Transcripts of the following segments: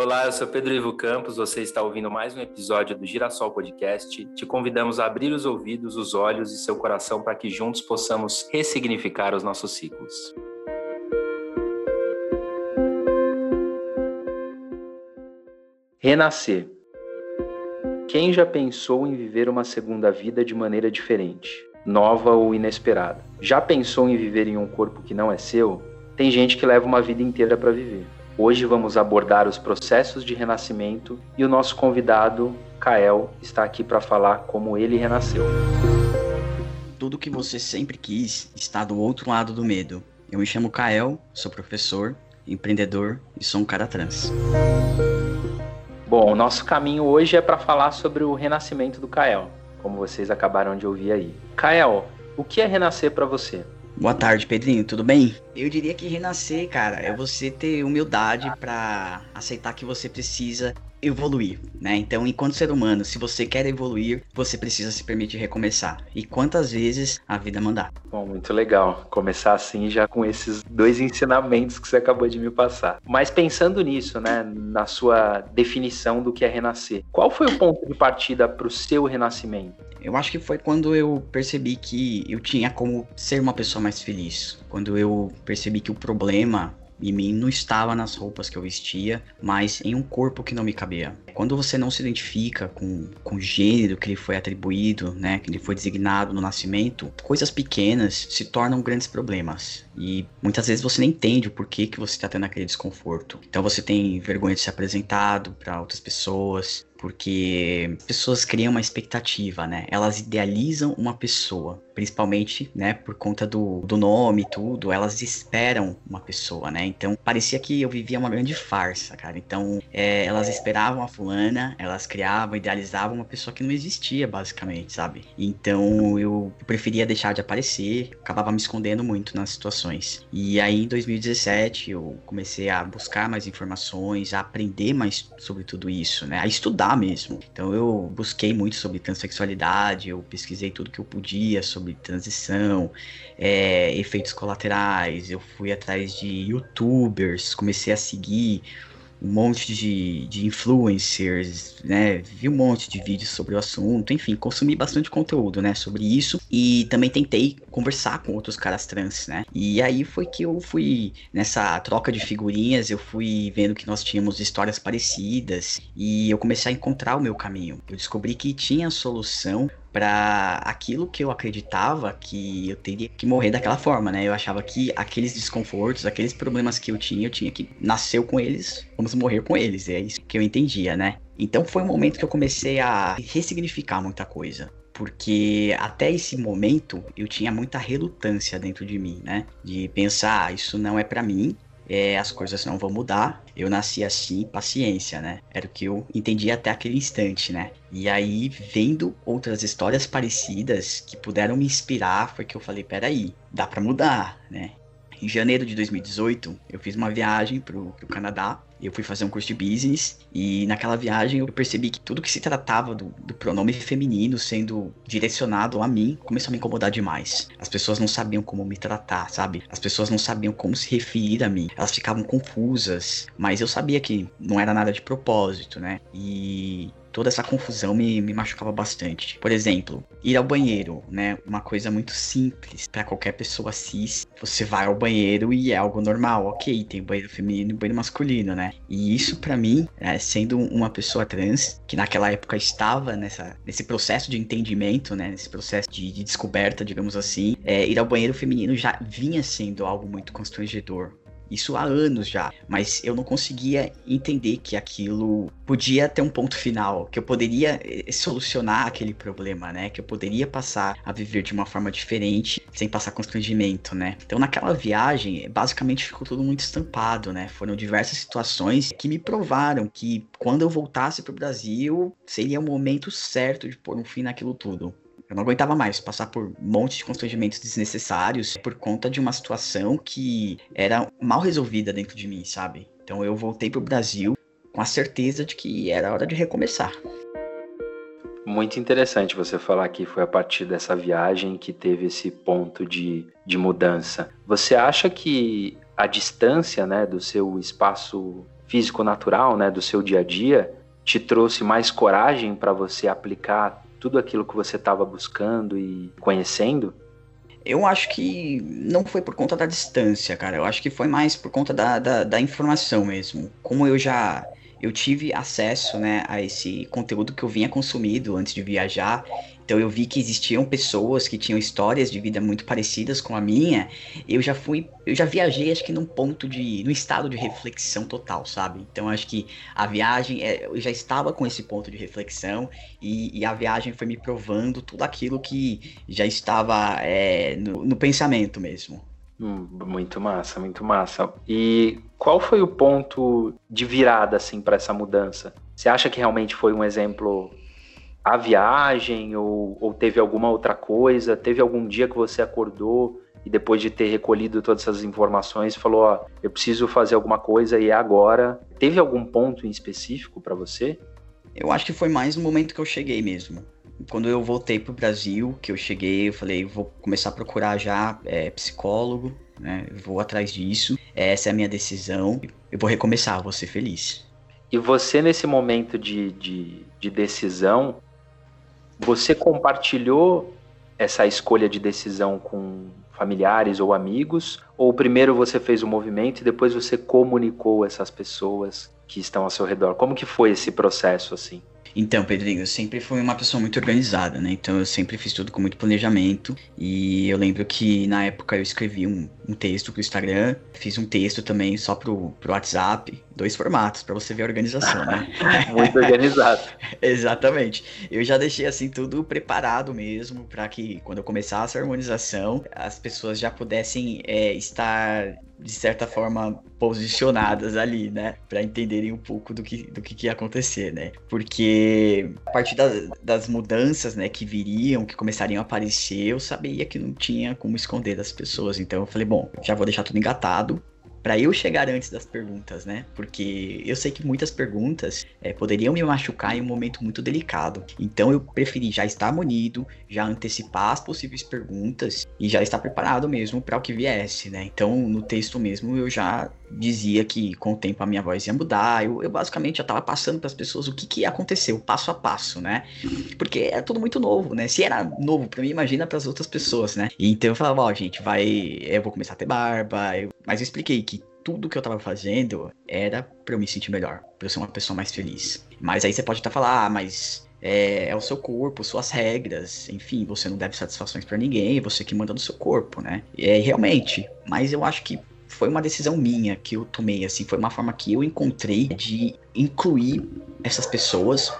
Olá, eu sou Pedro Ivo Campos, você está ouvindo mais um episódio do Girassol Podcast. Te convidamos a abrir os ouvidos, os olhos e seu coração para que juntos possamos ressignificar os nossos ciclos. Renascer. Quem já pensou em viver uma segunda vida de maneira diferente, nova ou inesperada? Já pensou em viver em um corpo que não é seu? Tem gente que leva uma vida inteira para viver. Hoje vamos abordar os processos de renascimento e o nosso convidado, Kael, está aqui para falar como ele renasceu. Tudo que você sempre quis está do outro lado do medo. Eu me chamo Kael, sou professor, empreendedor e sou um cara trans. Bom, o nosso caminho hoje é para falar sobre o renascimento do Kael, como vocês acabaram de ouvir aí. Kael, o que é renascer para você? Boa tarde, Pedrinho, tudo bem? Eu diria que renascer, cara, é você ter humildade para aceitar que você precisa evoluir, né? Então, enquanto ser humano, se você quer evoluir, você precisa se permitir recomeçar. E quantas vezes a vida mandar? Bom, muito legal. Começar assim já com esses dois ensinamentos que você acabou de me passar. Mas pensando nisso, né, na sua definição do que é renascer, qual foi o ponto de partida para o seu renascimento? Eu acho que foi quando eu percebi que eu tinha como ser uma pessoa mais feliz. Quando eu percebi que o problema em mim não estava nas roupas que eu vestia, mas em um corpo que não me cabia. Quando você não se identifica com, com o gênero que lhe foi atribuído, né, que lhe foi designado no nascimento, coisas pequenas se tornam grandes problemas. E muitas vezes você nem entende o porquê que você está tendo aquele desconforto. Então você tem vergonha de ser apresentado para outras pessoas, porque pessoas criam uma expectativa, né? Elas idealizam uma pessoa, principalmente, né, por conta do, do nome e tudo, elas esperam uma pessoa, né? Então parecia que eu vivia uma grande farsa, cara. Então é, elas esperavam a fulana, elas criavam, idealizavam uma pessoa que não existia, basicamente, sabe? Então eu preferia deixar de aparecer, acabava me escondendo muito nas situações. E aí em 2017 eu comecei a buscar mais informações, a aprender mais sobre tudo isso, né? A estudar estudar mesmo. Então eu busquei muito sobre transexualidade, eu pesquisei tudo que eu podia sobre transição, é, efeitos colaterais, eu fui atrás de youtubers, comecei a seguir um monte de, de influencers, né? Vi um monte de vídeos sobre o assunto, enfim, consumi bastante conteúdo, né, sobre isso e também tentei conversar com outros caras trans, né? E aí foi que eu fui nessa troca de figurinhas, eu fui vendo que nós tínhamos histórias parecidas e eu comecei a encontrar o meu caminho. Eu descobri que tinha solução para aquilo que eu acreditava que eu teria que morrer daquela forma, né? Eu achava que aqueles desconfortos, aqueles problemas que eu tinha, eu tinha que nascer com eles, vamos morrer com eles. É isso que eu entendia, né? Então foi um momento que eu comecei a ressignificar muita coisa porque até esse momento eu tinha muita relutância dentro de mim, né? De pensar, ah, isso não é para mim, é, as coisas não vão mudar. Eu nasci assim, paciência, né? Era o que eu entendi até aquele instante, né? E aí, vendo outras histórias parecidas que puderam me inspirar, foi que eu falei: peraí, dá para mudar, né? Em janeiro de 2018, eu fiz uma viagem pro, pro Canadá eu fui fazer um curso de business e naquela viagem eu percebi que tudo que se tratava do, do, pronome feminino sendo direcionado a mim começou a me incomodar demais. As pessoas não sabiam como me tratar, sabe? As pessoas não sabiam como se referir a mim. Elas ficavam confusas, mas eu sabia que não era nada de propósito, né? E toda essa confusão me, me machucava bastante. Por exemplo, ir ao banheiro, né? Uma coisa muito simples para qualquer pessoa cis. Você vai ao banheiro e é algo normal, ok? Tem banheiro feminino e banheiro masculino, né? E isso para mim, é, sendo uma pessoa trans, que naquela época estava nessa, nesse processo de entendimento, né? Nesse processo de, de descoberta, digamos assim, é, ir ao banheiro feminino já vinha sendo algo muito constrangedor isso há anos já, mas eu não conseguia entender que aquilo podia ter um ponto final, que eu poderia eh, solucionar aquele problema, né? Que eu poderia passar a viver de uma forma diferente, sem passar constrangimento, né? Então naquela viagem, basicamente ficou tudo muito estampado, né? Foram diversas situações que me provaram que quando eu voltasse para o Brasil, seria o momento certo de pôr um fim naquilo tudo. Eu não aguentava mais passar por um monte de constrangimentos desnecessários por conta de uma situação que era mal resolvida dentro de mim, sabe? Então eu voltei pro Brasil com a certeza de que era hora de recomeçar. Muito interessante você falar que foi a partir dessa viagem que teve esse ponto de, de mudança. Você acha que a distância né, do seu espaço físico-natural, né, do seu dia a dia, te trouxe mais coragem para você aplicar tudo aquilo que você estava buscando e conhecendo? Eu acho que não foi por conta da distância, cara. Eu acho que foi mais por conta da, da, da informação mesmo. Como eu já eu tive acesso né, a esse conteúdo que eu vinha consumindo antes de viajar. Então eu vi que existiam pessoas que tinham histórias de vida muito parecidas com a minha. Eu já fui, eu já viajei acho que num ponto de, num estado de reflexão total, sabe? Então acho que a viagem, é, eu já estava com esse ponto de reflexão e, e a viagem foi me provando tudo aquilo que já estava é, no, no pensamento mesmo. Hum, muito massa, muito massa. E qual foi o ponto de virada assim para essa mudança? Você acha que realmente foi um exemplo a viagem ou, ou teve alguma outra coisa? Teve algum dia que você acordou e depois de ter recolhido todas essas informações falou, ó, eu preciso fazer alguma coisa e é agora? Teve algum ponto em específico para você? Eu acho que foi mais no momento que eu cheguei mesmo quando eu voltei pro Brasil, que eu cheguei, eu falei, vou começar a procurar já é, psicólogo, né? Vou atrás disso. Essa é a minha decisão. Eu vou recomeçar, vou ser feliz. E você, nesse momento de, de, de decisão, você compartilhou essa escolha de decisão com familiares ou amigos? Ou primeiro você fez o movimento e depois você comunicou essas pessoas que estão ao seu redor? Como que foi esse processo assim? Então, Pedrinho, eu sempre fui uma pessoa muito organizada, né? Então eu sempre fiz tudo com muito planejamento. E eu lembro que na época eu escrevi um, um texto pro Instagram, fiz um texto também só pro, pro WhatsApp, dois formatos para você ver a organização, né? muito organizado. Exatamente. Eu já deixei assim tudo preparado mesmo para que quando eu começasse a harmonização, as pessoas já pudessem é, estar de certa forma posicionadas ali, né, para entenderem um pouco do que do que, que ia acontecer, né? Porque a partir das, das mudanças, né, que viriam, que começariam a aparecer, eu sabia que não tinha como esconder das pessoas. Então eu falei, bom, já vou deixar tudo engatado para eu chegar antes das perguntas, né? Porque eu sei que muitas perguntas é, poderiam me machucar em um momento muito delicado. Então eu preferi já estar munido, já antecipar as possíveis perguntas e já estar preparado mesmo para o que viesse, né? Então no texto mesmo eu já dizia que com o tempo a minha voz ia mudar. Eu, eu basicamente já estava passando para as pessoas o que, que ia acontecer, o passo a passo, né? Porque é tudo muito novo, né? Se era novo para mim, imagina para as outras pessoas, né? Então eu falava, ó, oh, gente, vai, eu vou começar a ter barba, eu... mas eu expliquei que tudo que eu tava fazendo era para eu me sentir melhor, para eu ser uma pessoa mais feliz. Mas aí você pode estar falando, ah, mas é, é, o seu corpo, suas regras, enfim, você não deve satisfações para ninguém, você que manda no seu corpo, né? É realmente, mas eu acho que foi uma decisão minha que eu tomei, assim, foi uma forma que eu encontrei de incluir essas pessoas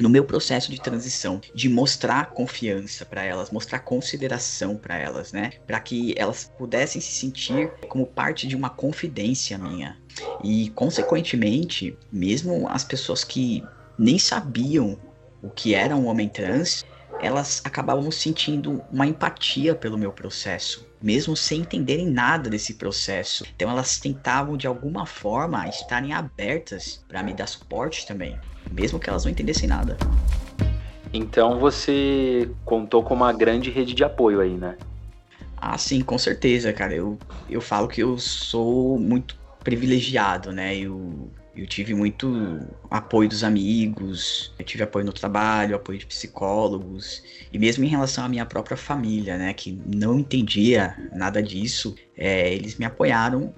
no meu processo de transição, de mostrar confiança para elas, mostrar consideração para elas, né? Para que elas pudessem se sentir como parte de uma confidência minha. E consequentemente, mesmo as pessoas que nem sabiam o que era um homem trans, elas acabavam sentindo uma empatia pelo meu processo, mesmo sem entenderem nada desse processo. Então elas tentavam de alguma forma estarem abertas para me dar suporte também, mesmo que elas não entendessem nada. Então você contou com uma grande rede de apoio aí, né? Ah, sim, com certeza, cara. Eu, eu falo que eu sou muito privilegiado, né? Eu eu tive muito apoio dos amigos, eu tive apoio no trabalho, apoio de psicólogos, e mesmo em relação à minha própria família, né, que não entendia nada disso, é, eles me apoiaram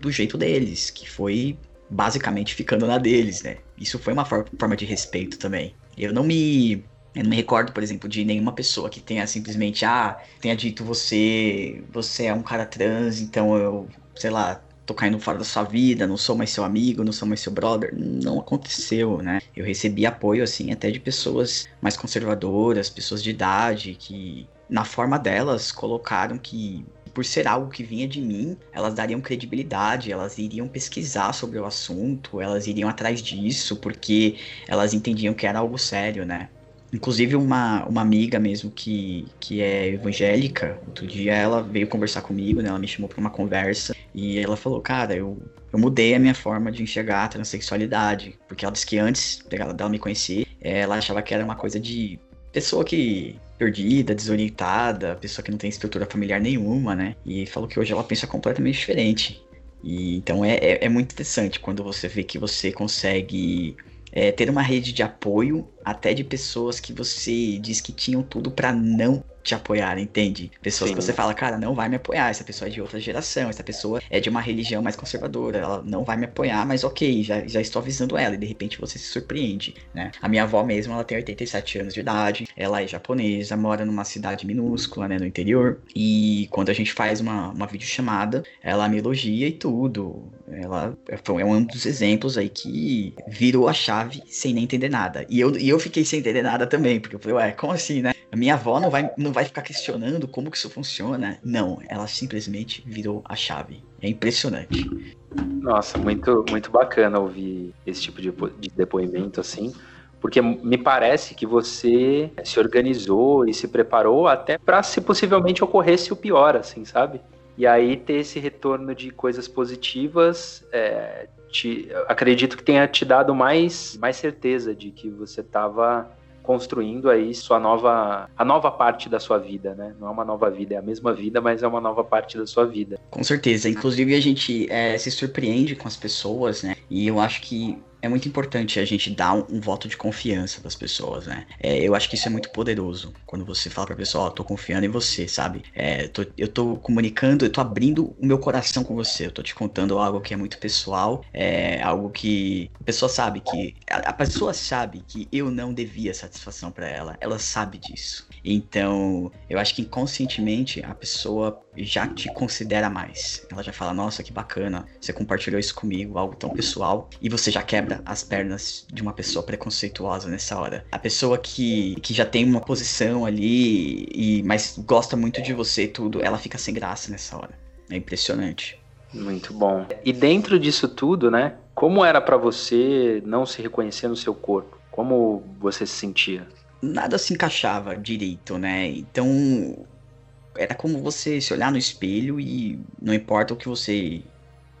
do jeito deles, que foi basicamente ficando na deles, né. Isso foi uma forma de respeito também. Eu não me eu não me recordo, por exemplo, de nenhuma pessoa que tenha simplesmente, ah, tenha dito você, você é um cara trans, então eu, sei lá, tô caindo fora da sua vida, não sou mais seu amigo, não sou mais seu brother. Não aconteceu, né? Eu recebi apoio, assim, até de pessoas mais conservadoras, pessoas de idade, que, na forma delas, colocaram que por ser algo que vinha de mim, elas dariam credibilidade, elas iriam pesquisar sobre o assunto, elas iriam atrás disso, porque elas entendiam que era algo sério, né? Inclusive, uma, uma amiga mesmo que, que é evangélica, outro dia ela veio conversar comigo, né? Ela me chamou para uma conversa e ela falou: Cara, eu, eu mudei a minha forma de enxergar a transexualidade. Porque ela disse que antes dela, dela me conhecer, ela achava que era uma coisa de pessoa que perdida, desorientada, pessoa que não tem estrutura familiar nenhuma, né? E falou que hoje ela pensa completamente diferente. E então é, é, é muito interessante quando você vê que você consegue é, ter uma rede de apoio até de pessoas que você diz que tinham tudo para não te apoiar, entende? Pessoas Sim. que você fala, cara, não vai me apoiar, essa pessoa é de outra geração, essa pessoa é de uma religião mais conservadora, ela não vai me apoiar, mas ok, já, já estou avisando ela, e de repente você se surpreende, né? A minha avó mesmo, ela tem 87 anos de idade, ela é japonesa, mora numa cidade minúscula, né, no interior, e quando a gente faz uma, uma videochamada, ela me elogia e tudo, ela é um dos exemplos aí que virou a chave sem nem entender nada, e eu, e eu fiquei sem entender nada também, porque eu falei, ué, como assim, né? A minha avó não vai, não vai ficar questionando como que isso funciona. Não, ela simplesmente virou a chave. É impressionante. Nossa, muito, muito bacana ouvir esse tipo de, de depoimento assim, porque me parece que você se organizou e se preparou até para se possivelmente ocorresse o pior, assim, sabe? E aí ter esse retorno de coisas positivas, é, te, acredito que tenha te dado mais, mais certeza de que você estava construindo aí sua nova a nova parte da sua vida, né? Não é uma nova vida, é a mesma vida, mas é uma nova parte da sua vida. Com certeza. Inclusive a gente é, se surpreende com as pessoas, né? E eu acho que é muito importante a gente dar um, um voto de confiança das pessoas, né? É, eu acho que isso é muito poderoso. Quando você fala pra pessoa, ó, oh, tô confiando em você, sabe? É, tô, eu tô comunicando, eu tô abrindo o meu coração com você. Eu tô te contando algo que é muito pessoal, é algo que a pessoa sabe que. A, a pessoa sabe que eu não devia satisfação para ela. Ela sabe disso. Então, eu acho que inconscientemente a pessoa já te considera mais. Ela já fala: Nossa, que bacana, você compartilhou isso comigo, algo tão pessoal, e você já quebra as pernas de uma pessoa preconceituosa nessa hora. A pessoa que, que já tem uma posição ali, e mas gosta muito de você e tudo, ela fica sem graça nessa hora. É impressionante. Muito bom. E dentro disso tudo, né? Como era para você não se reconhecer no seu corpo? Como você se sentia? nada se encaixava direito, né? Então era como você se olhar no espelho e não importa o que você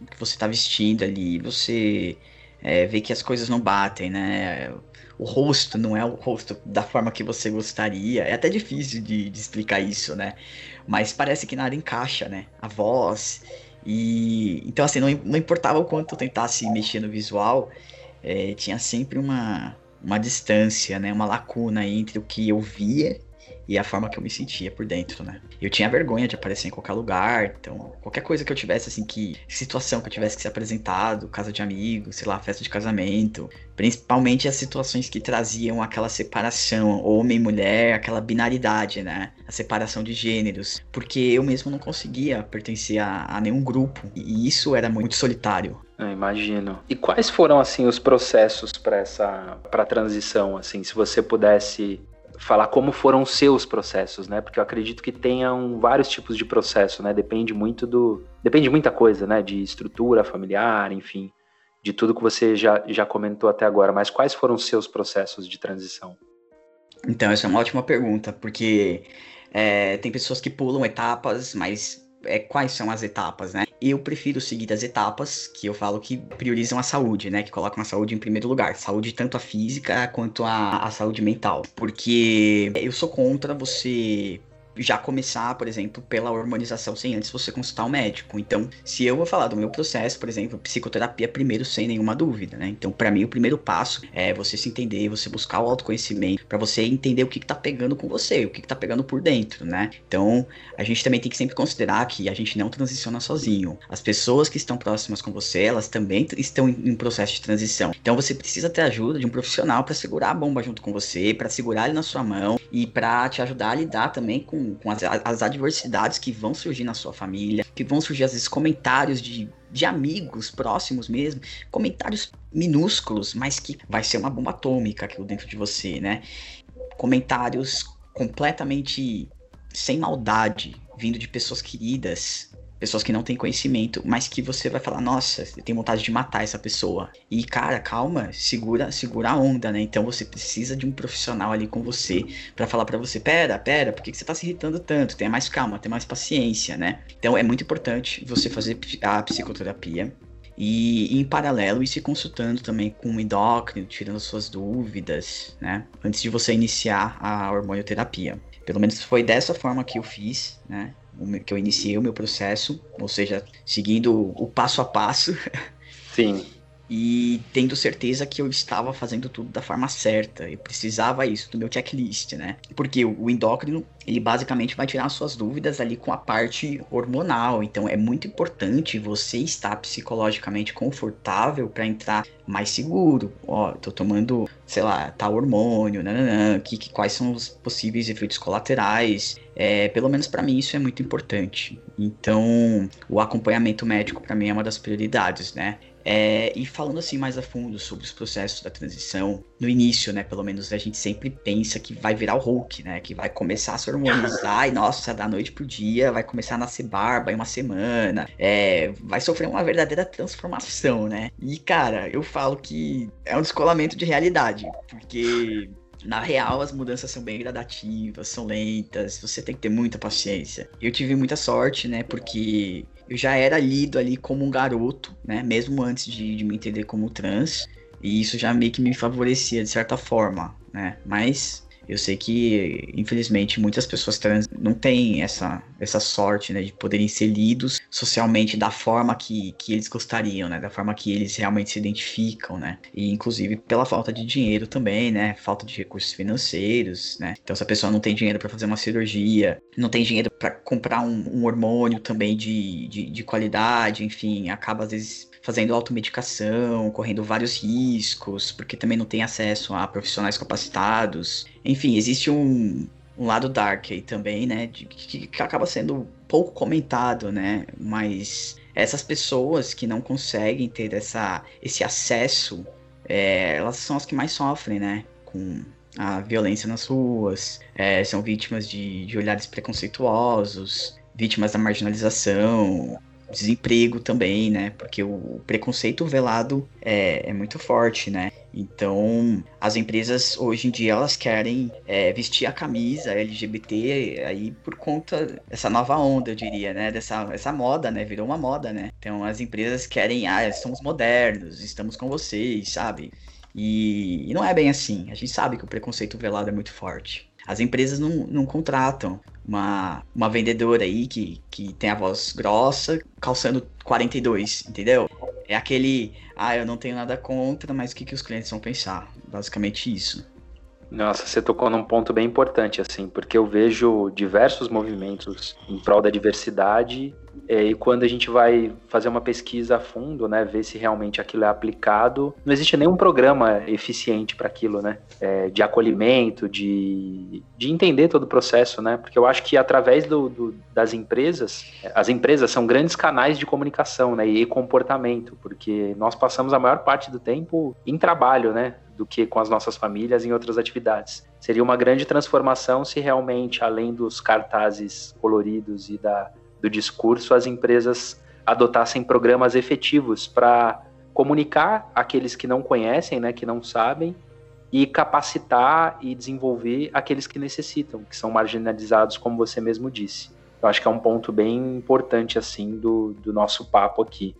o que você tá vestindo ali, você é, vê que as coisas não batem, né? O rosto não é o rosto da forma que você gostaria. É até difícil de, de explicar isso, né? Mas parece que nada encaixa, né? A voz. E então assim, não, não importava o quanto eu tentasse mexer no visual, é, tinha sempre uma, uma distância, né, uma lacuna entre o que eu via e a forma que eu me sentia por dentro, né? Eu tinha vergonha de aparecer em qualquer lugar, então qualquer coisa que eu tivesse assim que situação que eu tivesse que ser apresentado, casa de amigos, sei lá, festa de casamento, principalmente as situações que traziam aquela separação homem mulher, aquela binaridade, né? A separação de gêneros, porque eu mesmo não conseguia pertencer a, a nenhum grupo e isso era muito solitário. Eu imagino. E quais foram assim os processos para essa para transição assim, se você pudesse falar como foram seus processos, né? Porque eu acredito que tenham vários tipos de processo, né? Depende muito do depende de muita coisa, né? De estrutura familiar, enfim, de tudo que você já já comentou até agora, mas quais foram os seus processos de transição? Então, essa é uma ótima pergunta, porque é, tem pessoas que pulam etapas, mas é, quais são as etapas, né? Eu prefiro seguir as etapas que eu falo que priorizam a saúde, né? Que colocam a saúde em primeiro lugar. Saúde tanto a física quanto a, a saúde mental. Porque eu sou contra você já começar, por exemplo, pela hormonização sem antes você consultar o um médico. Então, se eu vou falar do meu processo, por exemplo, psicoterapia primeiro sem nenhuma dúvida, né? Então, para mim o primeiro passo é você se entender, você buscar o autoconhecimento, para você entender o que, que tá pegando com você, o que, que tá pegando por dentro, né? Então, a gente também tem que sempre considerar que a gente não transiciona sozinho. As pessoas que estão próximas com você, elas também estão em, processo de transição. Então, você precisa ter ajuda de um profissional para segurar a bomba junto com você, para segurar ele na sua mão e para te ajudar a lidar também com com, as, as, adversidades que vão surgir na sua família, que vão surgir às vezes comentários de, de amigos próximos mesmo, comentários minúsculos, mas que vai ser uma bomba atômica aqui dentro de você, né? Comentários completamente sem maldade, vindo de pessoas queridas, pessoas que não têm conhecimento, mas que você vai falar, nossa, eu tenho vontade de matar essa pessoa. E cara, calma, segura, segura a onda, né? Então você precisa de um profissional ali com você para falar para você, pera, pera, por que, que você tá se irritando tanto? Tenha mais calma, tenha mais paciência, né? Então é muito importante você fazer a psicoterapia. E em paralelo ir se consultando também com um endócrino, tirando suas dúvidas, né? Antes de você iniciar a hormonioterapia. Pelo menos foi dessa forma que eu fiz, né? Que eu iniciei o meu processo, ou seja, seguindo o passo a passo. Sim. E tendo certeza que eu estava fazendo tudo da forma certa. Eu precisava isso do meu checklist, né? Porque o endócrino, ele basicamente vai tirar suas dúvidas ali com a parte hormonal. Então é muito importante você estar psicologicamente confortável para entrar mais seguro. Ó, tô tomando, sei lá, tal hormônio, nananã, que, que, quais são os possíveis efeitos colaterais. É, pelo menos para mim isso é muito importante. Então, o acompanhamento médico para mim é uma das prioridades, né? É, e falando assim mais a fundo sobre os processos da transição, no início, né, pelo menos a gente sempre pensa que vai virar o Hulk, né, que vai começar a se hormonizar e nossa, da noite pro dia vai começar a nascer barba em uma semana, é, vai sofrer uma verdadeira transformação, né? E cara, eu falo que é um descolamento de realidade, porque na real, as mudanças são bem gradativas, são lentas, você tem que ter muita paciência. Eu tive muita sorte, né? Porque eu já era lido ali como um garoto, né? Mesmo antes de, de me entender como trans. E isso já meio que me favorecia de certa forma, né? Mas eu sei que, infelizmente, muitas pessoas trans não têm essa, essa sorte, né, de poderem ser lidos socialmente da forma que, que eles gostariam, né, da forma que eles realmente se identificam, né, e inclusive pela falta de dinheiro também, né, falta de recursos financeiros, né. Então, se a pessoa não tem dinheiro para fazer uma cirurgia, não tem dinheiro para comprar um, um, hormônio também de, de, de qualidade, enfim, acaba às vezes fazendo automedicação, correndo vários riscos, porque também não tem acesso a profissionais capacitados. Enfim, existe um, um lado dark aí também, né? De, que, que acaba sendo pouco comentado, né? Mas essas pessoas que não conseguem ter essa, esse acesso, é, elas são as que mais sofrem, né? Com a violência nas ruas, é, são vítimas de, de olhares preconceituosos, vítimas da marginalização, desemprego também, né? Porque o preconceito velado é, é muito forte, né? Então, as empresas hoje em dia elas querem é, vestir a camisa LGBT aí por conta dessa nova onda, eu diria, né? Dessa essa moda, né? Virou uma moda, né? Então, as empresas querem, ah, somos modernos, estamos com vocês, sabe? E, e não é bem assim. A gente sabe que o preconceito velado é muito forte. As empresas não, não contratam uma, uma vendedora aí que, que tem a voz grossa calçando 42, entendeu? É aquele, ah, eu não tenho nada contra, mas o que, que os clientes vão pensar? Basicamente isso. Nossa, você tocou num ponto bem importante, assim, porque eu vejo diversos movimentos em prol da diversidade é, e quando a gente vai fazer uma pesquisa a fundo, né, ver se realmente aquilo é aplicado, não existe nenhum programa eficiente para aquilo, né, é, de acolhimento, de, de entender todo o processo, né, porque eu acho que através do, do, das empresas, as empresas são grandes canais de comunicação, né, e comportamento, porque nós passamos a maior parte do tempo em trabalho, né, do que com as nossas famílias em outras atividades. Seria uma grande transformação se realmente, além dos cartazes coloridos e da do discurso, as empresas adotassem programas efetivos para comunicar aqueles que não conhecem, né, que não sabem, e capacitar e desenvolver aqueles que necessitam, que são marginalizados, como você mesmo disse. Eu acho que é um ponto bem importante assim do, do nosso papo aqui.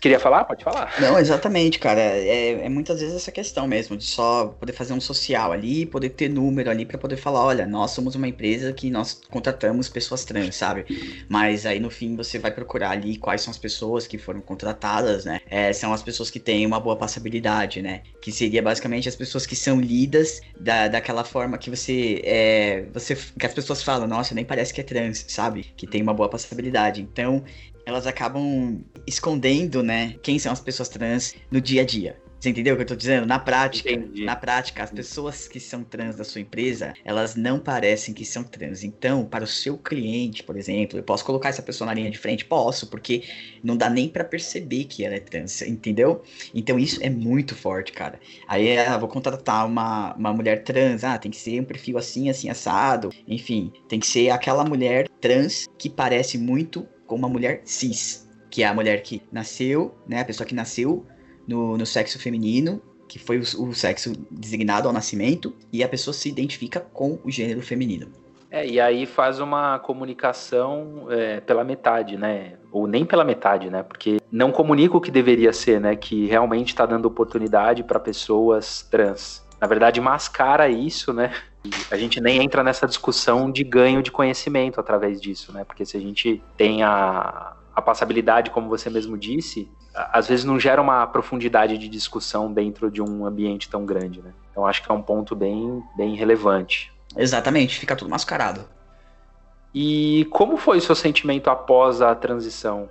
Queria falar? Pode falar. Não, exatamente, cara. É, é, muitas vezes essa questão mesmo, de só poder fazer um social ali, poder ter número ali para poder falar, olha, nós somos uma empresa que nós contratamos pessoas trans, sabe? Mas aí no fim você vai procurar ali quais são as pessoas que foram contratadas, né? É, são as pessoas que têm uma boa passabilidade, né? Que seria basicamente as pessoas que são lidas da, daquela forma que você, é, você. que as pessoas falam, nossa, nem parece que é trans, sabe? Que tem uma boa passabilidade. Então, elas acabam escondendo, né, quem são as pessoas trans no dia a dia. Você entendeu o que eu tô dizendo? Na prática, Entendi. na prática, as pessoas que são trans da sua empresa, elas não parecem que são trans. Então, para o seu cliente, por exemplo, eu posso colocar essa pessoa na linha de frente? Posso, porque não dá nem para perceber que ela é trans, entendeu? Então, isso é muito forte, cara. Aí, ah, vou contratar uma, uma mulher trans, ah, tem que ser um perfil assim, assim, assado. Enfim, tem que ser aquela mulher trans que parece muito com uma mulher cis, que é a mulher que nasceu, né, a pessoa que nasceu no, no sexo feminino, que foi o, o sexo designado ao nascimento, e a pessoa se identifica com o gênero feminino. É, e aí faz uma comunicação é, pela metade, né? Ou nem pela metade, né? Porque não comunica o que deveria ser, né? Que realmente está dando oportunidade para pessoas trans. Na verdade, mascara isso, né? A gente nem entra nessa discussão de ganho de conhecimento através disso, né? Porque se a gente tem a, a passabilidade, como você mesmo disse, às vezes não gera uma profundidade de discussão dentro de um ambiente tão grande, né? Então acho que é um ponto bem, bem relevante. Exatamente, fica tudo mascarado. E como foi o seu sentimento após a transição?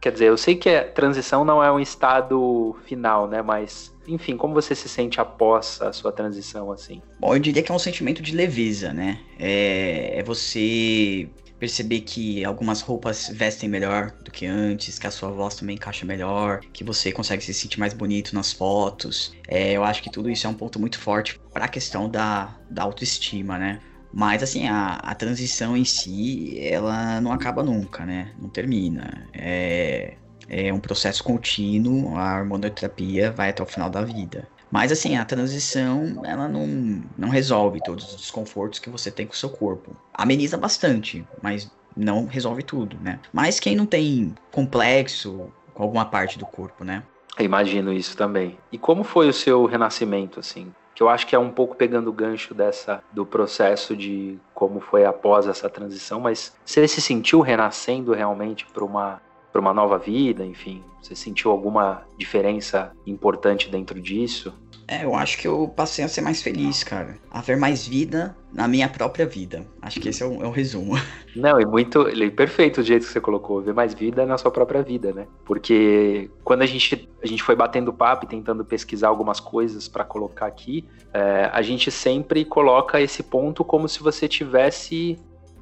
Quer dizer, eu sei que a transição não é um estado final, né? Mas, enfim, como você se sente após a sua transição, assim? Bom, eu diria que é um sentimento de leveza, né? É, é você perceber que algumas roupas vestem melhor do que antes, que a sua voz também encaixa melhor, que você consegue se sentir mais bonito nas fotos. É, eu acho que tudo isso é um ponto muito forte para a questão da, da autoestima, né? Mas assim, a, a transição em si, ela não acaba nunca, né? Não termina. É, é um processo contínuo, a hormonoterapia vai até o final da vida. Mas assim, a transição, ela não, não resolve todos os desconfortos que você tem com o seu corpo. Ameniza bastante, mas não resolve tudo, né? Mas quem não tem complexo com alguma parte do corpo, né? Eu imagino isso também. E como foi o seu renascimento, assim? que eu acho que é um pouco pegando o gancho dessa do processo de como foi após essa transição, mas você se sentiu renascendo realmente para uma para uma nova vida, enfim, você sentiu alguma diferença importante dentro disso? É, eu acho que eu passei a ser mais feliz, cara. A ver mais vida na minha própria vida. Acho que esse é o, é o resumo. Não, e muito. Ele é perfeito o jeito que você colocou. Ver mais vida na sua própria vida, né? Porque quando a gente, a gente foi batendo papo e tentando pesquisar algumas coisas para colocar aqui, é, a gente sempre coloca esse ponto como se você tivesse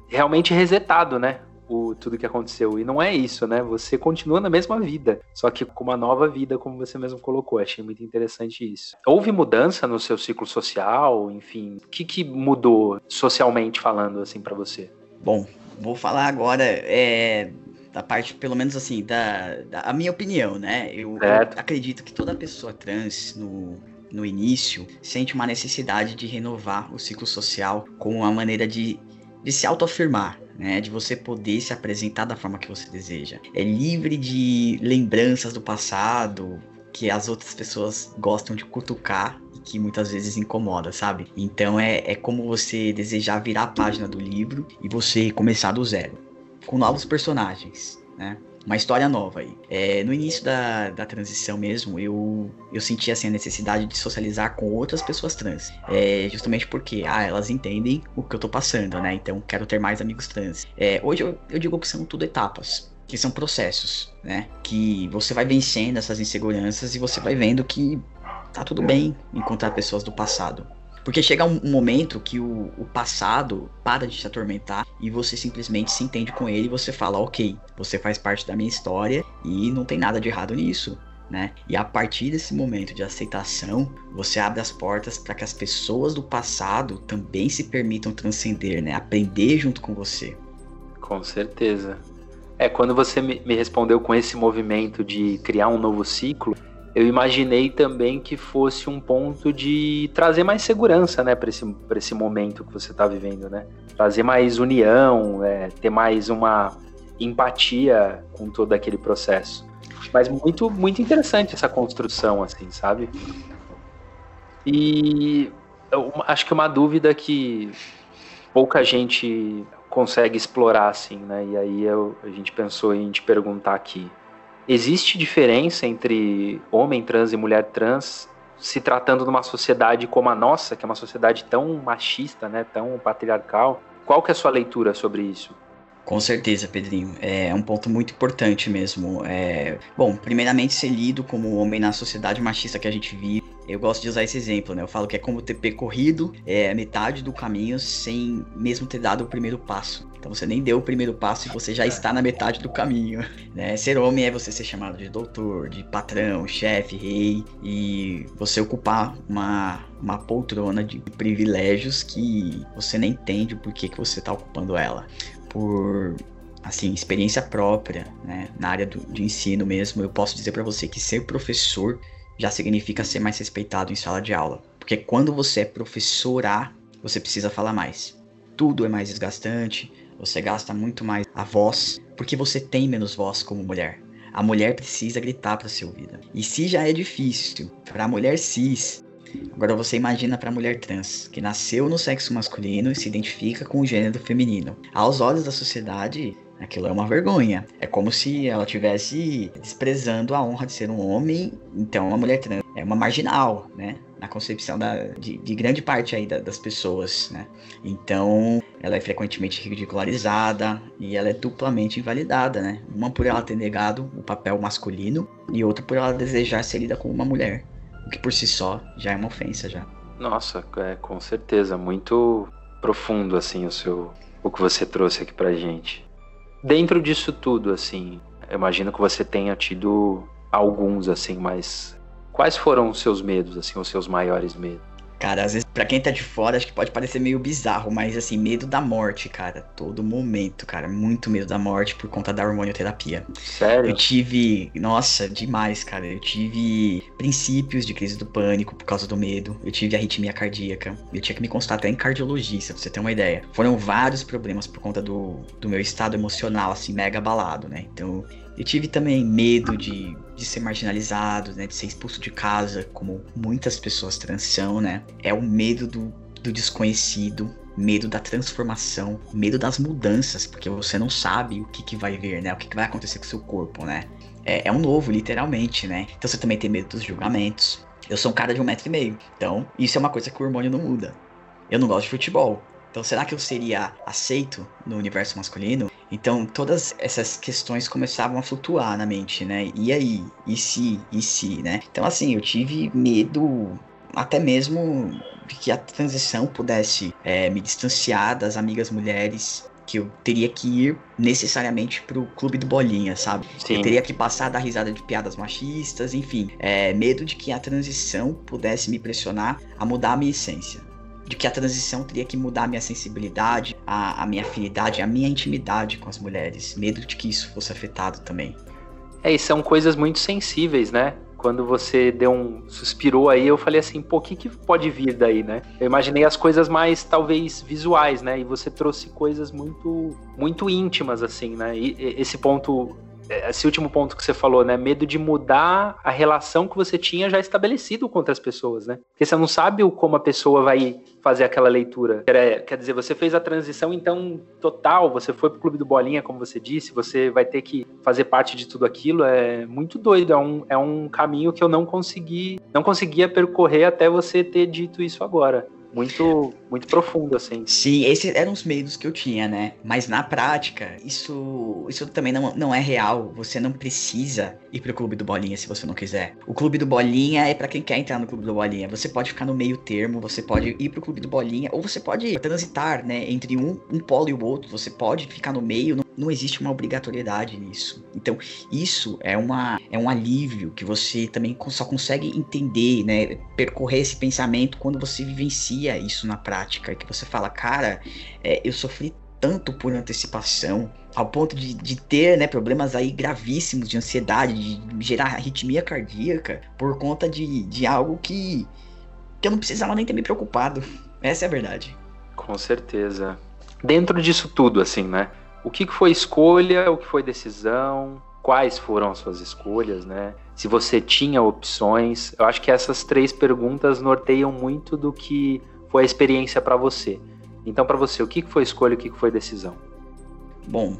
realmente resetado, né? O, tudo que aconteceu. E não é isso, né? Você continua na mesma vida, só que com uma nova vida, como você mesmo colocou. Achei muito interessante isso. Houve mudança no seu ciclo social, enfim, o que, que mudou socialmente falando assim para você? Bom, vou falar agora é, da parte, pelo menos assim, da, da a minha opinião, né? Eu, eu acredito que toda pessoa trans no no início, sente uma necessidade de renovar o ciclo social como uma maneira de, de se autoafirmar, né, de você poder se apresentar da forma que você deseja. É livre de lembranças do passado que as outras pessoas gostam de cutucar e que muitas vezes incomoda, sabe? Então é, é como você desejar virar a página do livro e você começar do zero, com novos personagens, né? Uma história nova aí. É, no início da, da transição mesmo, eu, eu senti assim, a necessidade de socializar com outras pessoas trans. É, justamente porque, ah, elas entendem o que eu tô passando, né? Então quero ter mais amigos trans. É, hoje eu, eu digo que são tudo etapas. Que são processos, né? Que você vai vencendo essas inseguranças e você vai vendo que tá tudo bem encontrar pessoas do passado. Porque chega um, momento que o, o, passado para de te atormentar e você simplesmente se entende com ele e você fala, ok, você faz parte da minha história e não tem nada de errado nisso. Né? E a partir desse momento de aceitação, você abre as portas para que as pessoas do passado também se permitam transcender, né? Aprender junto com você. Com certeza. É, quando você me respondeu com esse movimento de criar um novo ciclo, eu imaginei também que fosse um ponto de trazer mais segurança, né, para esse, esse momento que você está vivendo, né? Trazer mais união, é, ter mais uma empatia com todo aquele processo. Mas muito, muito interessante essa construção, assim, sabe? E eu acho que uma dúvida que pouca gente consegue explorar, assim, né? E aí eu, a gente pensou em te perguntar aqui. Existe diferença entre homem trans e mulher trans se tratando de uma sociedade como a nossa, que é uma sociedade tão machista, né, tão patriarcal? Qual que é a sua leitura sobre isso? Com certeza, Pedrinho. É um ponto muito importante mesmo. É... Bom, primeiramente ser lido como homem na sociedade machista que a gente vive. Eu gosto de usar esse exemplo, né? Eu falo que é como ter percorrido é, metade do caminho sem mesmo ter dado o primeiro passo. Então você nem deu o primeiro passo e você já está na metade do caminho. Né? Ser homem é você ser chamado de doutor, de patrão, chefe, rei e você ocupar uma, uma poltrona de privilégios que você nem entende o porquê que você está ocupando ela. Por assim, experiência própria, né, na área do, de ensino mesmo, eu posso dizer para você que ser professor já significa ser mais respeitado em sala de aula. Porque quando você é professor A, você precisa falar mais. Tudo é mais desgastante, você gasta muito mais a voz, porque você tem menos voz como mulher. A mulher precisa gritar para ser ouvida. E se já é difícil para a mulher cis Agora você imagina para a mulher trans, que nasceu no sexo masculino e se identifica com o gênero feminino. Aos olhos da sociedade, Aquilo é uma vergonha. É como se ela tivesse desprezando a honra de ser um homem. Então, uma mulher trans é uma marginal, né? Na concepção da, de, de grande parte aí da, das pessoas, né? Então, ela é frequentemente ridicularizada e ela é duplamente invalidada, né? Uma por ela ter negado o papel masculino e outra por ela desejar ser lida como uma mulher. O que por si só já é uma ofensa já. Nossa, é com certeza muito profundo assim o seu o que você trouxe aqui pra gente. Dentro disso tudo, assim, imagino que você tenha tido alguns, assim, mas quais foram os seus medos, assim, os seus maiores medos? Cara, às vezes, pra quem tá de fora, acho que pode parecer meio bizarro, mas assim, medo da morte, cara. Todo momento, cara. Muito medo da morte por conta da hormonioterapia. Sério? Eu tive. Nossa, demais, cara. Eu tive princípios de crise do pânico por causa do medo. Eu tive arritmia cardíaca. Eu tinha que me consultar até em cardiologista, pra você ter uma ideia. Foram vários problemas por conta do, do meu estado emocional, assim, mega abalado, né? Então, eu tive também medo de, de ser marginalizado, né? De ser expulso de casa, como muitas pessoas trans são, né? É o medo do, do desconhecido, medo da transformação, medo das mudanças, porque você não sabe o que, que vai vir, né? O que, que vai acontecer com o seu corpo, né? É, é um novo, literalmente, né? Então você também tem medo dos julgamentos. Eu sou um cara de um metro e meio, então isso é uma coisa que o hormônio não muda. Eu não gosto de futebol, então, será que eu seria aceito no universo masculino? Então, todas essas questões começavam a flutuar na mente, né? E aí? E se? E se, né? Então, assim, eu tive medo até mesmo de que a transição pudesse é, me distanciar das amigas mulheres, que eu teria que ir necessariamente pro clube do bolinha, sabe? Sim. Eu teria que passar da risada de piadas machistas, enfim. É, medo de que a transição pudesse me pressionar a mudar a minha essência de que a transição teria que mudar a minha sensibilidade, a, a minha afinidade, a minha intimidade com as mulheres. Medo de que isso fosse afetado também. É, e são coisas muito sensíveis, né? Quando você deu um suspirou aí, eu falei assim, pô, o que, que pode vir daí, né? Eu imaginei as coisas mais, talvez, visuais, né? E você trouxe coisas muito, muito íntimas, assim, né? E esse ponto esse último ponto que você falou, né? Medo de mudar a relação que você tinha já estabelecido com outras pessoas, né? Porque você não sabe como a pessoa vai fazer aquela leitura. Quer dizer, você fez a transição, então, total, você foi pro clube do Bolinha, como você disse, você vai ter que fazer parte de tudo aquilo. É muito doido, é um, é um caminho que eu não consegui, não conseguia percorrer até você ter dito isso agora muito, muito profundo, assim. Sim, esses eram os medos que eu tinha, né? Mas na prática, isso, isso também não, não é real. Você não precisa ir pro clube do Bolinha se você não quiser. O clube do Bolinha é para quem quer entrar no clube do Bolinha. Você pode ficar no meio termo, você pode ir pro clube do Bolinha, ou você pode transitar, né? Entre um, um polo e o outro. Você pode ficar no meio, não, não existe uma obrigatoriedade nisso. Então, isso é, uma, é um alívio que você também só consegue entender, né? Percorrer esse pensamento quando você vivencia isso na prática, que você fala, cara, é, eu sofri tanto por antecipação, ao ponto de, de ter né, problemas aí gravíssimos de ansiedade, de gerar arritmia cardíaca, por conta de, de algo que, que eu não precisava nem ter me preocupado. Essa é a verdade. Com certeza. Dentro disso tudo, assim, né? O que foi escolha, o que foi decisão, quais foram as suas escolhas, né? Se você tinha opções. Eu acho que essas três perguntas norteiam muito do que foi a experiência para você. Então, para você, o que foi escolha o que foi decisão? Bom,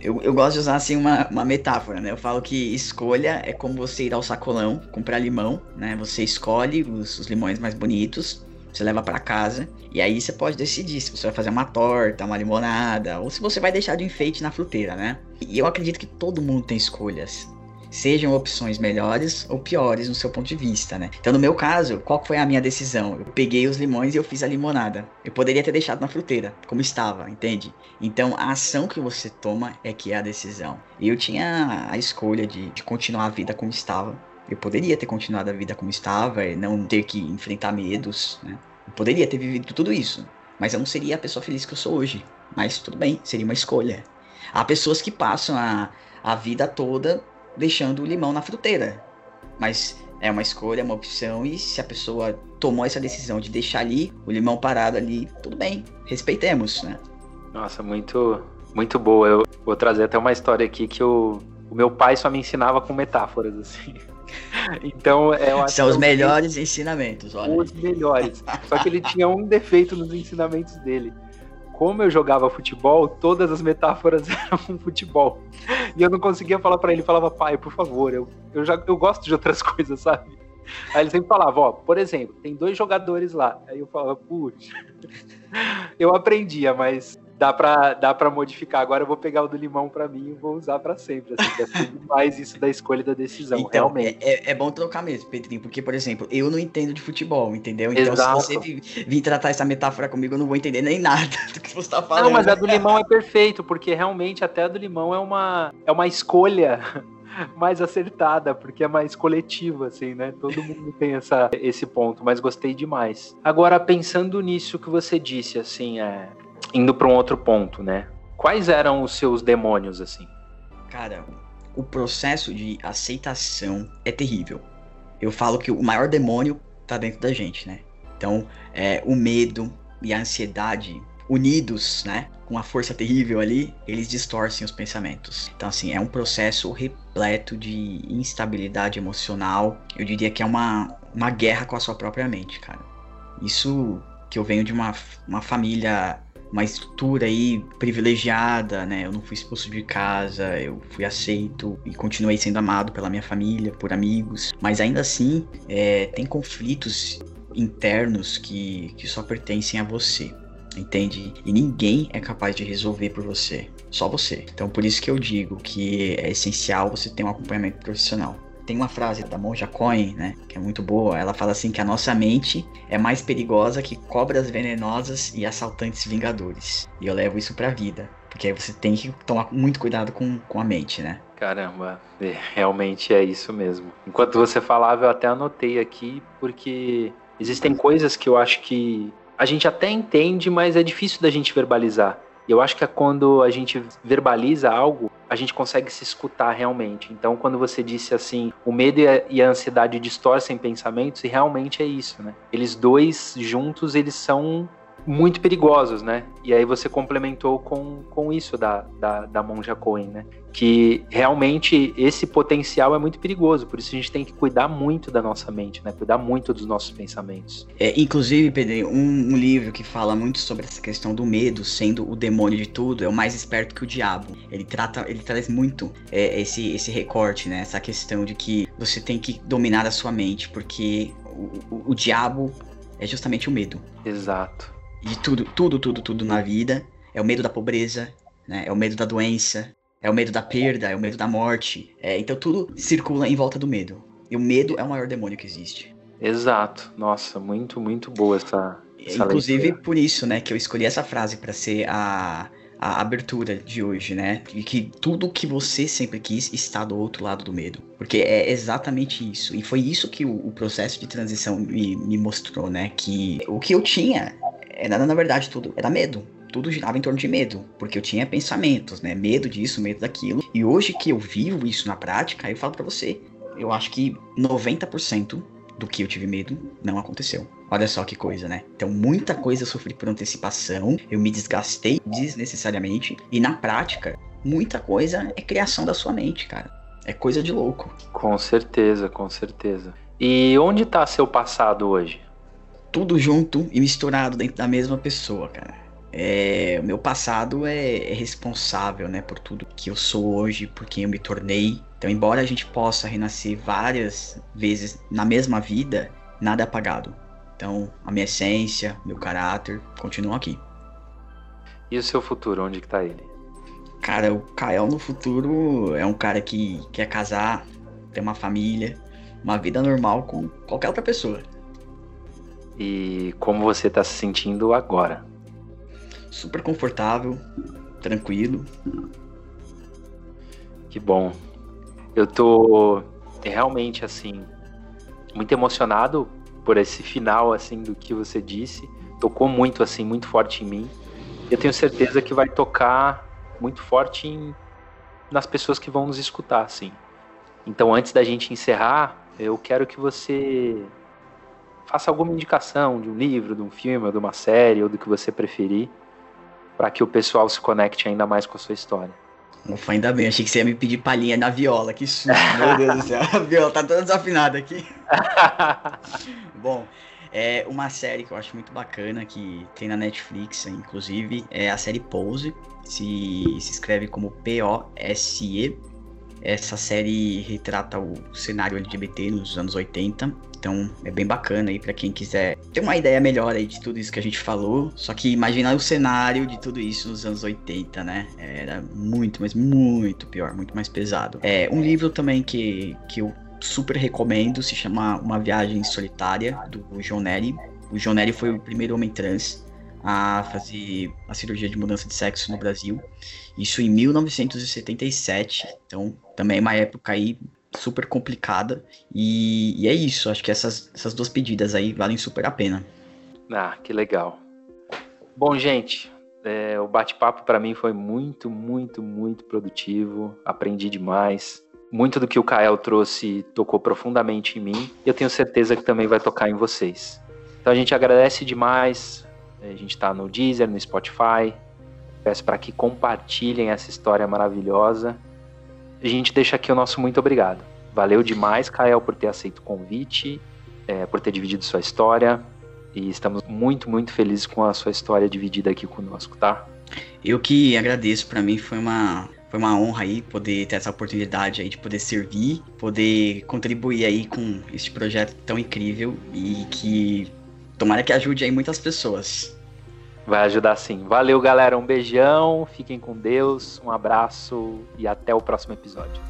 eu, eu gosto de usar assim uma, uma metáfora, né? Eu falo que escolha é como você ir ao sacolão, comprar limão, né? Você escolhe os, os limões mais bonitos, você leva para casa e aí você pode decidir se você vai fazer uma torta, uma limonada ou se você vai deixar de enfeite na fruteira, né? E eu acredito que todo mundo tem escolhas sejam opções melhores ou piores no seu ponto de vista, né? Então, no meu caso, qual foi a minha decisão? Eu peguei os limões e eu fiz a limonada. Eu poderia ter deixado na fruteira, como estava, entende? Então, a ação que você toma é que é a decisão. Eu tinha a escolha de, de continuar a vida como estava. Eu poderia ter continuado a vida como estava, e não ter que enfrentar medos, né? Eu poderia ter vivido tudo isso, mas eu não seria a pessoa feliz que eu sou hoje. Mas tudo bem, seria uma escolha. Há pessoas que passam a, a vida toda deixando o limão na fruteira. Mas é uma escolha, é uma opção, e se a pessoa tomou essa decisão de deixar ali o limão parado ali, tudo bem, respeitemos, né? Nossa, muito, muito boa. Eu vou trazer até uma história aqui que o, o meu pai só me ensinava com metáforas, assim. Então, é, São os melhores ensinamentos, olha. Os melhores. Só que ele tinha um defeito nos ensinamentos dele. Como eu jogava futebol, todas as metáforas eram futebol. E eu não conseguia falar para ele, falava, pai, por favor, eu, eu, já, eu gosto de outras coisas, sabe? Aí ele sempre falava, ó, por exemplo, tem dois jogadores lá. Aí eu falava, puxa. Eu aprendia, mas dá pra, dá pra modificar. Agora eu vou pegar o do limão pra mim e vou usar pra sempre. Assim, mais isso da escolha da decisão, então, realmente. É, é, bom trocar mesmo, Pedrinho, porque, por exemplo, eu não entendo de futebol, entendeu? Então, Exato. se você vir tratar essa metáfora comigo, eu não vou entender nem nada do você tá falando. Não, mas a do limão é perfeito, porque realmente até a do limão é uma, é uma escolha mais acertada, porque é mais coletiva, assim, né? Todo mundo tem essa, esse ponto, mas gostei demais. Agora, pensando nisso que você disse, assim, é, indo para um outro ponto, né? Quais eram os seus demônios, assim? Cara, o processo de aceitação é terrível. Eu falo que o maior demônio tá dentro da gente, né? Então, é, o medo e a ansiedade unidos, né, com uma força terrível ali, eles distorcem os pensamentos. Então, assim, é um processo repleto de instabilidade emocional. Eu diria que é uma, uma guerra com a sua própria mente, cara. Isso que eu venho de uma, uma família uma estrutura aí privilegiada, né? Eu não fui expulso de casa, eu fui aceito e continuei sendo amado pela minha família, por amigos, mas ainda assim é, tem conflitos internos que, que só pertencem a você. Entende? E ninguém é capaz de resolver por você. Só você. Então por isso que eu digo que é essencial você ter um acompanhamento profissional. Tem uma frase da Monja Coin, né, que é muito boa. Ela fala assim que a nossa mente é mais perigosa que cobras venenosas e assaltantes vingadores. E eu levo isso pra vida. Porque aí você tem que tomar muito cuidado com, com a mente, né? Caramba, é, realmente é isso mesmo. Enquanto você falava, eu até anotei aqui, porque existem coisas que eu acho que a gente até entende, mas é difícil da gente verbalizar. E eu acho que é quando a gente verbaliza algo, a gente consegue se escutar realmente. Então, quando você disse assim, o medo e a, ansiedade distorcem pensamentos, e realmente é isso, né? Eles dois juntos, eles são muito perigosos, né? E aí você complementou com, com isso da, da, da Monja Cohen, né? Que realmente esse potencial é muito perigoso, por isso a gente tem que cuidar muito da nossa mente, né? Cuidar muito dos nossos pensamentos. É, inclusive, Pedro, um, um livro que fala muito sobre essa questão do medo sendo o demônio de tudo é o mais esperto que o diabo. Ele trata, ele traz muito é, esse, esse recorte, né? Essa questão de que você tem que dominar a sua mente, porque o, o, o diabo é justamente o medo. Exato de tudo, tudo, tudo, tudo na vida. É o medo da pobreza, né? É o medo da doença, é o medo da perda, é o medo da morte. É, então tudo circula em volta do medo. E o medo é o maior demônio que existe. Exato. Nossa, muito, muito boa essa. essa Inclusive leitura. por isso, né, que eu escolhi essa frase para ser a, a abertura de hoje, né? E que tudo que você sempre quis está do outro lado do medo. Porque é exatamente isso. E foi isso que o, o processo de transição me, me mostrou, né? Que o que eu tinha era na verdade tudo, era medo. Tudo girava em torno de medo, porque eu tinha pensamentos, né? Medo disso, medo daquilo. E hoje que eu vivo isso na prática, eu falo para você, eu acho que 90% do que eu tive medo não aconteceu. Olha só que coisa, né? Então, muita coisa eu sofri por antecipação, eu me desgastei desnecessariamente, e na prática, muita coisa é criação da sua mente, cara. É coisa de louco. Com certeza, com certeza. E onde tá seu passado hoje? Tudo junto e misturado dentro da mesma pessoa, cara. É, o meu passado é, é, responsável, né, por tudo que eu sou hoje, por quem eu me tornei. Então, embora a gente possa renascer várias vezes na mesma vida, nada é apagado. Então, a minha essência, meu caráter continuam aqui. E o seu futuro, onde que tá ele? Cara, o Kael no futuro é um cara que quer casar, ter uma família, uma vida normal com qualquer outra pessoa e como você está se sentindo agora. Super confortável, tranquilo. Que bom. Eu tô realmente assim muito emocionado por esse final assim do que você disse. Tocou muito assim, muito forte em mim. Eu tenho certeza que vai tocar muito forte em, nas pessoas que vão nos escutar, assim. Então, antes da gente encerrar, eu quero que você faça alguma indicação de um livro, de um filme, ou de uma série, ou do que você preferir, para que o pessoal se conecte ainda mais com a sua história. Ufa, ainda bem, achei que você ia me pedir palhinha na viola, que susto, meu Deus do céu, a viola tá toda desafinada aqui. Bom, é uma série que eu acho muito bacana, que tem na Netflix, inclusive, é a série Pose, se, se escreve como P-O-S-E, essa série retrata o cenário LGBT nos anos 80, então é bem bacana aí para quem quiser ter uma ideia melhor aí de tudo isso que a gente falou. Só que imaginar o cenário de tudo isso nos anos 80, né? Era muito, mas muito pior, muito mais pesado. É um livro também que, que eu super recomendo, se chama Uma Viagem Solitária, do John Nery. O John Nery foi o primeiro homem trans a fazer a cirurgia de mudança de sexo no Brasil. Isso em 1977. Então, também é uma época aí super complicada. E, e é isso. Acho que essas, essas duas pedidas aí valem super a pena. Ah, que legal. Bom, gente, é, o bate-papo para mim foi muito, muito, muito produtivo. Aprendi demais. Muito do que o Kael trouxe tocou profundamente em mim. E eu tenho certeza que também vai tocar em vocês. Então a gente agradece demais a gente está no Deezer, no Spotify. Peço para que compartilhem essa história maravilhosa. A gente deixa aqui o nosso muito obrigado. Valeu demais, Kael, por ter aceito o convite, é, por ter dividido sua história. E estamos muito, muito felizes com a sua história dividida aqui conosco, tá? Eu que agradeço, para mim foi uma, foi uma honra aí poder ter essa oportunidade aí de poder servir, poder contribuir aí com este projeto tão incrível e que tomara que ajude aí muitas pessoas. Vai ajudar sim. Valeu, galera. Um beijão, fiquem com Deus, um abraço e até o próximo episódio.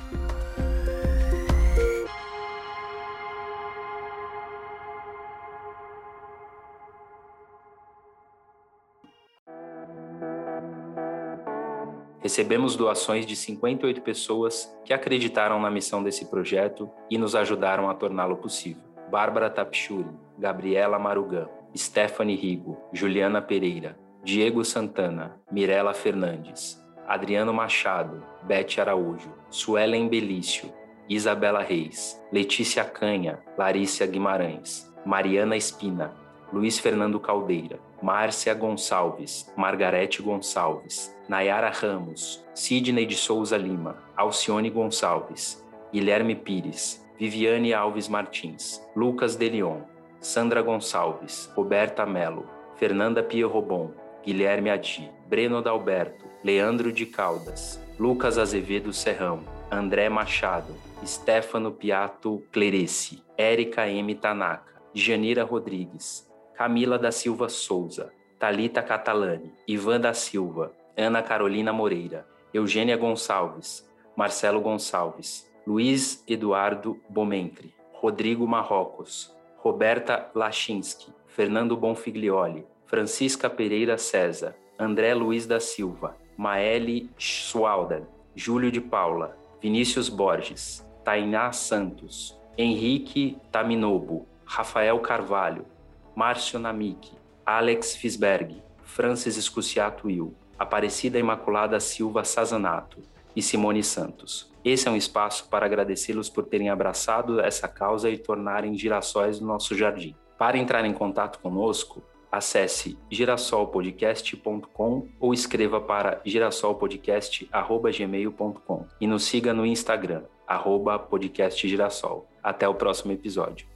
Recebemos doações de 58 pessoas que acreditaram na missão desse projeto e nos ajudaram a torná-lo possível. Bárbara Tapchuri, Gabriela Marugan, Stephanie Rigo, Juliana Pereira, Diego Santana, Mirela Fernandes, Adriano Machado, Bete Araújo, Suelen Belício, Isabela Reis, Letícia Canha, Larissa Guimarães, Mariana Espina, Luiz Fernando Caldeira, Márcia Gonçalves, Margarete Gonçalves, Nayara Ramos, Sidney de Souza Lima, Alcione Gonçalves, Guilherme Pires, Viviane Alves Martins, Lucas Delion, Sandra Gonçalves, Roberta Melo, Fernanda Pio Robon, Guilherme Adi, Breno Dalberto, Leandro de Caldas, Lucas Azevedo Serrão, André Machado, Stefano Piato Clerici, Érica M. Tanaka, Janira Rodrigues, Camila da Silva Souza, Talita Catalani, Ivan da Silva, Ana Carolina Moreira, Eugênia Gonçalves, Marcelo Gonçalves, Luiz Eduardo Bomentri, Rodrigo Marrocos, Roberta Lachinski, Fernando Bonfiglioli, Francisca Pereira César, André Luiz da Silva, Maeli Schwalder, Júlio de Paula, Vinícius Borges, Tainá Santos, Henrique Taminobo, Rafael Carvalho, Márcio Namik, Alex Fisberg, Francis Escuciato Will, Aparecida Imaculada Silva Sazanato e Simone Santos. Esse é um espaço para agradecê-los por terem abraçado essa causa e tornarem girassóis do nosso jardim. Para entrar em contato conosco, acesse girassolpodcast.com ou escreva para girassolpodcast.gmail.com e nos siga no Instagram, arroba. Até o próximo episódio.